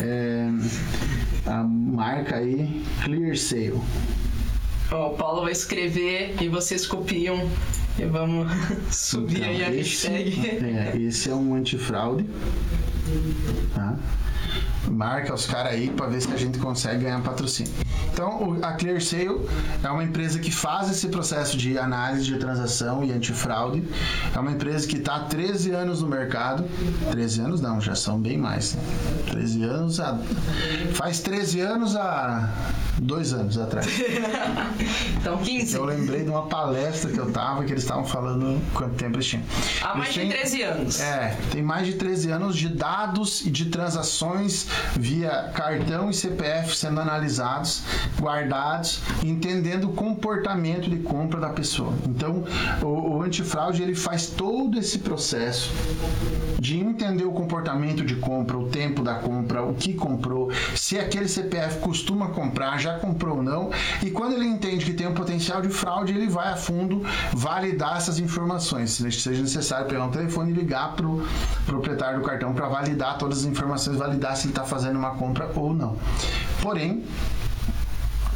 É, a marca aí, Clear Sale. Ó, o Paulo vai escrever e vocês copiam e vamos subir então, aí a esse, hashtag. É, esse é um antifraude. Tá? Marca os caras aí para ver se a gente consegue ganhar patrocínio. Então, a ClearSale é uma empresa que faz esse processo de análise de transação e antifraude. É uma empresa que está há 13 anos no mercado. 13 anos não, já são bem mais. Né? 13 anos há... faz 13 anos há dois anos atrás. então, 15. Eu lembrei de uma palestra que eu tava que eles estavam falando quanto tempo eles tinham. Há mais de 13 anos. É, tem mais de 13 anos de dados e de transações via cartão e CPF sendo analisados, guardados, entendendo o comportamento de compra da pessoa. Então, o, o antifraude ele faz todo esse processo de entender o comportamento de compra, o tempo da compra, o que comprou, se aquele CPF costuma comprar, já comprou ou não, e quando ele entende que tem um potencial de fraude, ele vai a fundo validar essas informações, se seja necessário pegar um telefone e ligar para o proprietário do cartão para validar todas as informações, validar se ele está fazendo uma compra ou não. Porém,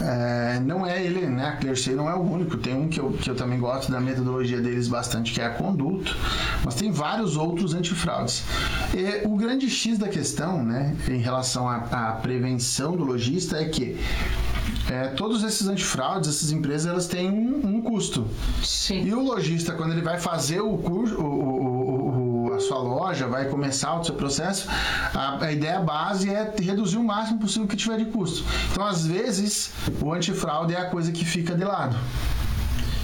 é, não é ele, né? A ClearSale não é o único. Tem um que eu, que eu também gosto da metodologia deles bastante, que é a Conduto, mas tem vários outros antifraudes. E o grande X da questão, né, em relação à, à prevenção do lojista é que é, todos esses antifraudes, essas empresas, elas têm um, um custo. Sim. E o lojista, quando ele vai fazer o curso, o, o, o a sua loja, vai começar o seu processo, a, a, ideia base é reduzir o máximo possível que tiver de custo. Então, às vezes, o antifraude é a coisa que fica de lado.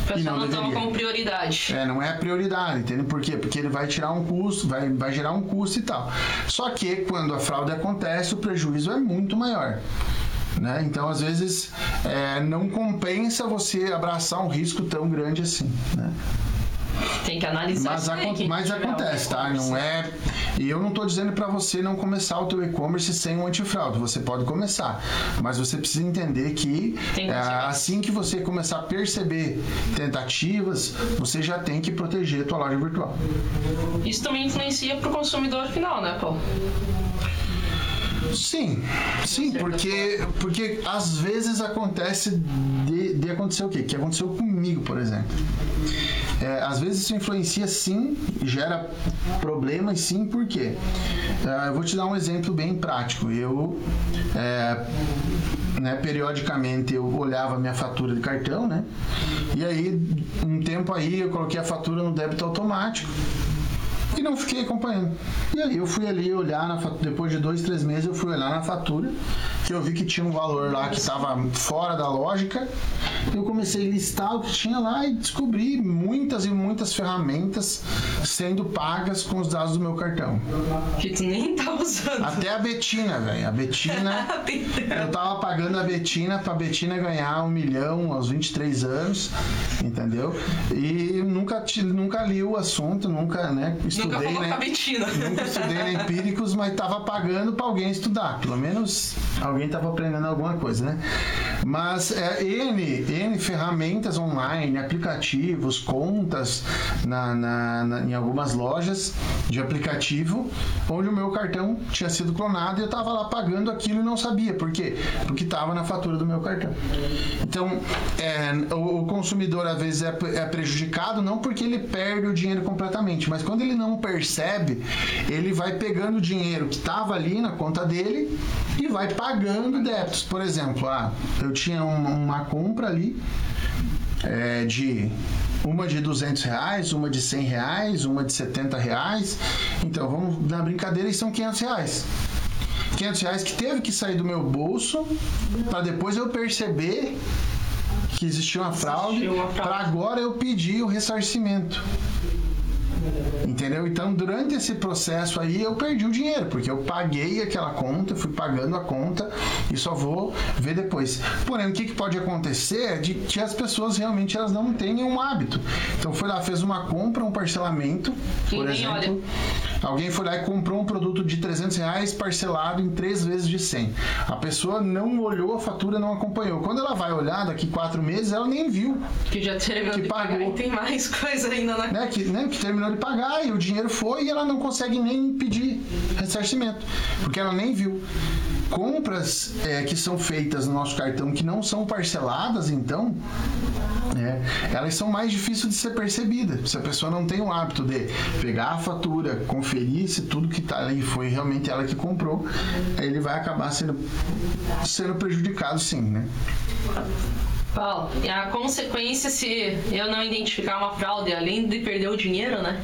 Pessoal não, não toma como prioridade. É, não é prioridade, entende? Por quê? Porque ele vai tirar um custo, vai, vai gerar um custo e tal. Só que quando a fraude acontece, o prejuízo é muito maior. Né? Então, às vezes, é, não compensa você abraçar um risco tão grande assim. Né? Tem que analisar mas, aco mas acontece, tá? Não é. E eu não estou dizendo para você não começar o teu e-commerce sem um antifraude. Você pode começar, mas você precisa entender que é, assim que você começar a perceber tentativas, você já tem que proteger a tua loja virtual. Isso também influencia para o consumidor final, né, Paulo? Sim, sim, porque, porque às vezes acontece de, de acontecer o quê? Que aconteceu comigo, por exemplo. É, às vezes isso influencia sim, gera problemas sim, por quê? É, eu vou te dar um exemplo bem prático. Eu, é, né, periodicamente, eu olhava minha fatura de cartão, né? E aí, um tempo aí, eu coloquei a fatura no débito automático e não fiquei acompanhando. E aí eu fui ali olhar, na fatura, depois de dois, três meses, eu fui olhar na fatura, que eu vi que tinha um valor lá que estava fora da lógica, Eu comecei a listar o que tinha lá e descobri muitas e muitas ferramentas sendo pagas com os dados do meu cartão. Que tu nem tá usando. Até a Betina, velho. A Betina. eu tava pagando a Betina pra Betina ganhar um milhão aos 23 anos, entendeu? E nunca, nunca li o assunto, nunca, né? Estudei, nunca né? Nunca estudei na Empíricos, mas tava pagando pra alguém estudar. Pelo menos alguém tava aprendendo alguma coisa, né? Mas é, N, N ferramentas online, aplicativos, contas na, na, na, em algumas lojas de aplicativo, onde o meu cartão tinha sido clonado e eu estava lá pagando aquilo e não sabia. Por quê? Porque estava na fatura do meu cartão. Então, é, o, o, consumidor às vezes é, é prejudicado não porque ele perde o dinheiro completamente, mas quando ele não percebe, ele vai pegando o dinheiro que estava ali na conta dele e vai pagando débitos. Por exemplo, ah, eu tinha uma, uma compra ali é, de uma de 200 reais, uma de 100 reais, uma de 70 reais. Então vamos na brincadeira e são 500 reais. 500 reais que teve que sair do meu bolso para depois eu perceber que existia uma fraude, para agora eu pedir o ressarcimento. Entendeu? Então, durante esse processo aí, eu perdi o dinheiro, porque eu paguei aquela conta, fui pagando a conta e só vou ver depois. Porém, o que, que pode acontecer é de que as pessoas realmente elas não têm um hábito. Então, foi lá, fez uma compra, um parcelamento, por exemplo. Olha. Alguém foi lá e comprou um produto de 300 reais parcelado em três vezes de 100. A pessoa não olhou a fatura, não acompanhou. Quando ela vai olhar daqui quatro meses, ela nem viu. Que já terminou que de pagou. pagar e tem mais coisa ainda, né? né? Que, né? que terminou de pagar o dinheiro foi e ela não consegue nem pedir ressarcimento, porque ela nem viu. Compras é, que são feitas no nosso cartão que não são parceladas, então, é, elas são mais difíceis de ser percebidas. Se a pessoa não tem o hábito de pegar a fatura, conferir se tudo que está ali foi realmente ela que comprou, ele vai acabar sendo, sendo prejudicado sim, né? Paulo, e a consequência se eu não identificar uma fraude, além de perder o dinheiro, né?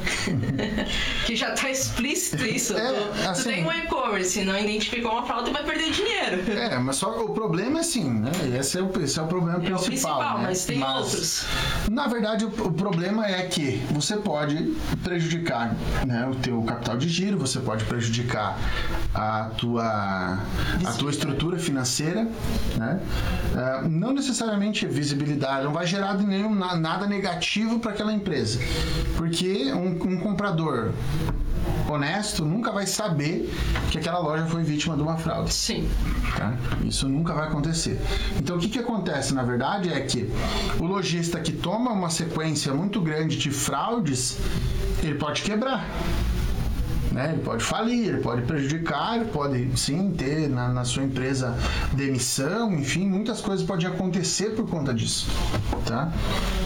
que já está explícito isso. É, tu, assim, tu, tem um e-commerce, não identificou uma fraude, vai perder dinheiro. É, mas só o problema é assim, né? Esse é o, esse é o problema é principal. O principal, né? mas tem mas, outros. Na verdade, o, o, problema é que você pode prejudicar né, o teu capital de giro, você pode prejudicar a tua, a tua estrutura financeira, né? Uh, não necessariamente visibilidade, não vai gerar nenhum, nada negativo para aquela empresa. Porque um, um comprador honesto nunca vai saber que aquela loja foi vítima de uma fraude. Sim. Tá? Isso nunca vai acontecer. Então o que, que acontece na verdade é que o lojista que toma uma sequência muito grande de fraudes, ele pode quebrar. Né? Ele pode falir, ele pode prejudicar, ele pode sim ter na, na sua empresa demissão, enfim, muitas coisas podem acontecer por conta disso. Tá?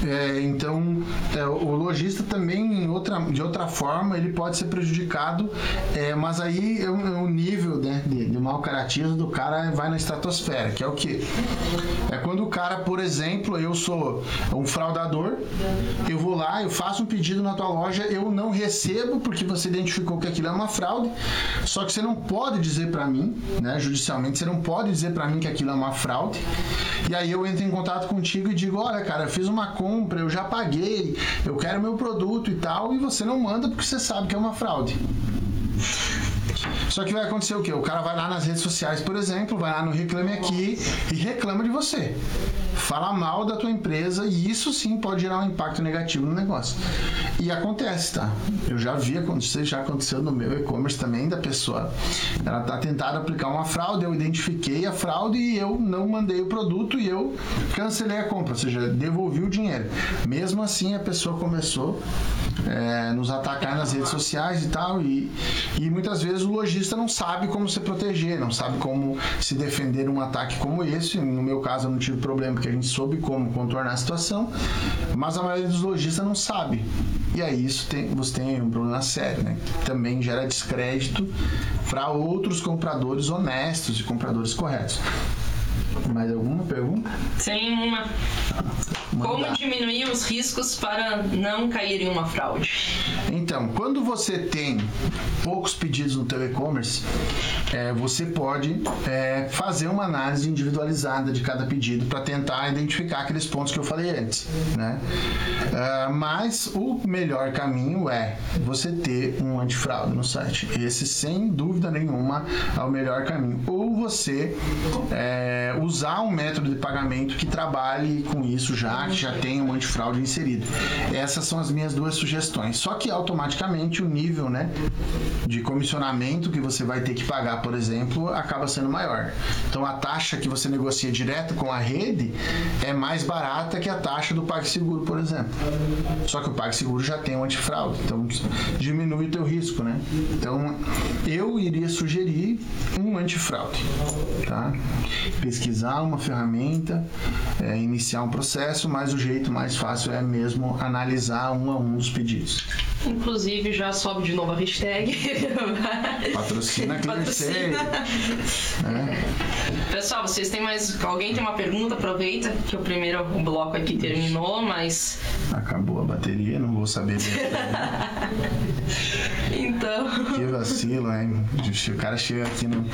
É, então, é, o lojista também, outra, de outra forma, ele pode ser prejudicado, é, mas aí é o, é o nível né, de, de mau caratismo do cara vai na estratosfera, que é o que? É quando o cara, por exemplo, eu sou um fraudador, eu vou lá, eu faço um pedido na tua loja, eu não recebo porque você identificou que aqui aquilo é uma fraude. Só que você não pode dizer para mim, né, judicialmente, você não pode dizer para mim que aquilo é uma fraude. E aí eu entro em contato contigo e digo: olha, cara, eu fiz uma compra, eu já paguei, eu quero meu produto e tal, e você não manda porque você sabe que é uma fraude. Só que vai acontecer o quê? O cara vai lá nas redes sociais, por exemplo, vai lá no Reclame Aqui e reclama de você. Fala mal da tua empresa e isso sim pode gerar um impacto negativo no negócio. E acontece, tá? Eu já vi acontecer, já aconteceu no meu e-commerce também da pessoa. Ela tá tentando aplicar uma fraude, eu identifiquei a fraude e eu não mandei o produto e eu cancelei a compra, ou seja, devolvi o dinheiro. Mesmo assim, a pessoa começou é, nos atacar nas redes sociais e tal, e, e muitas vezes o lojista não sabe como se proteger, não sabe como se defender um ataque como esse. No meu caso, eu não tive problema, porque a gente soube como contornar a situação, mas a maioria dos lojistas não sabe. E aí isso tem, você tem um problema sério, né? Também gera descrédito para outros compradores honestos e compradores corretos. Mais alguma pergunta? Tem uma. Como diminuir os riscos para não cair em uma fraude? Então, quando você tem poucos pedidos no teu e-commerce, é, você pode é, fazer uma análise individualizada de cada pedido para tentar identificar aqueles pontos que eu falei antes, né? Uh, mas o melhor caminho é você ter um antifraude no site. Esse, sem dúvida nenhuma, é o melhor caminho. Ou você é, usar um método de pagamento que trabalhe com isso já, que já tenha um antifraude inserido. Essas são as minhas duas sugestões. Só que automaticamente o nível né, de comissionamento que você vai ter que pagar, por exemplo, acaba sendo maior. Então a taxa que você negocia direto com a rede é mais barata que a taxa do PagSeguro, por exemplo. Só que o PagSeguro já tem um antifraude, então diminui o teu risco, né? Então eu iria sugerir um antifraude, tá? Pesquisar uma ferramenta, é, iniciar um processo, mas o jeito mais fácil é mesmo analisar um a um os pedidos. Inclusive já sobe de novo a hashtag. Patrocina Patrocina. É. Pessoal, vocês têm mais. Alguém tem uma pergunta? Aproveita que o primeiro bloco aqui terminou, mas. Acabou a bateria, não vou saber. então. Que vacilo, hein? O cara chega aqui no...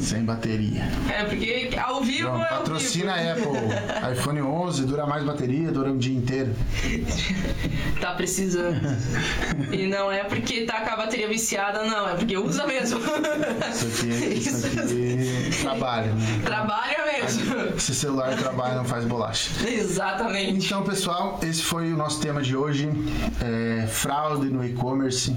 sem bateria. É, porque ao vivo é Patrocina a Apple. iPhone 11 dura mais bateria, dura o dia inteiro. tá precisando. e não é porque tá com a bateria viciada, não. É porque usa mesmo. Isso aqui, isso aqui trabalha, né? Trabalha mesmo. Se celular trabalha, não faz bolacha. Exatamente. Então, pessoal, esse foi o nosso tema de hoje. É, fraude no e-commerce.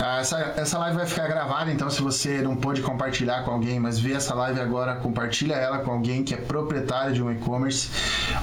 Ah, essa, essa live vai ficar gravada, então se você não pôde compartilhar com alguém, mas vê essa live agora, compartilha ela com alguém que é proprietário de um e-commerce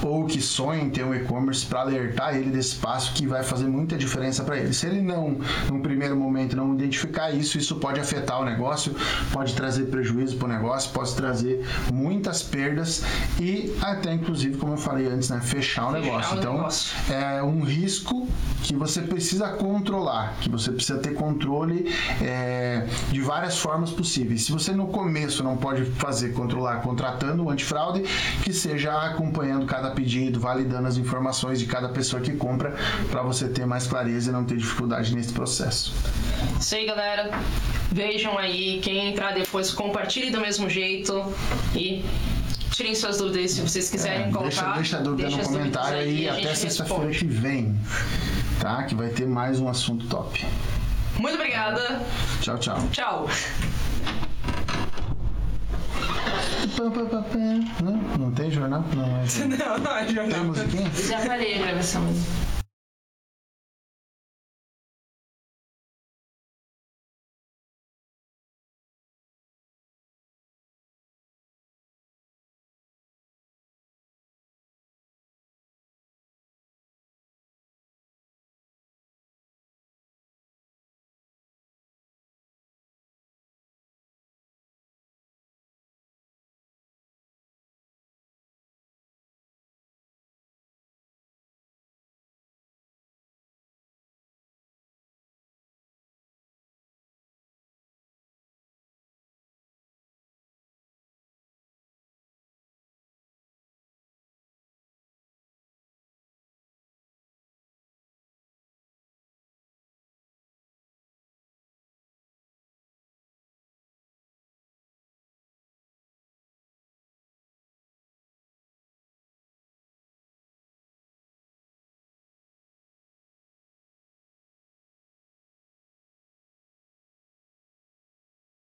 ou que sonha em ter um e-commerce para alertar ele desse passo que vai fazer muita diferença para ele. Se ele não, num primeiro momento, não identificar isso, isso pode afetar o negócio, pode trazer prejuízo para o negócio, pode trazer muitas perdas e até, inclusive, como eu falei antes, né, fechar o fechar negócio. O então, negócio. é um risco que você precisa controlar, que você precisa ter controle é, de várias formas possíveis. Se você no começo não pode fazer controlar contratando o antifraude, que seja acompanhando cada pedido, validando as informações de cada pessoa que compra, para você ter mais clareza e não ter dificuldade nesse processo. Isso aí, galera. Vejam aí, quem entrar depois, compartilhe do mesmo jeito e tirem suas dúvidas se vocês quiserem é, colocar. Deixa, deixa a dúvida deixa no comentário aí, até sexta-feira que vem, tá? Que vai ter mais um assunto top. Muito obrigada. Tchau, tchau. Tchau. Não, não tem jornal? Não, é... não, não é jornal. Tem musiquinha? Já parei a gravação.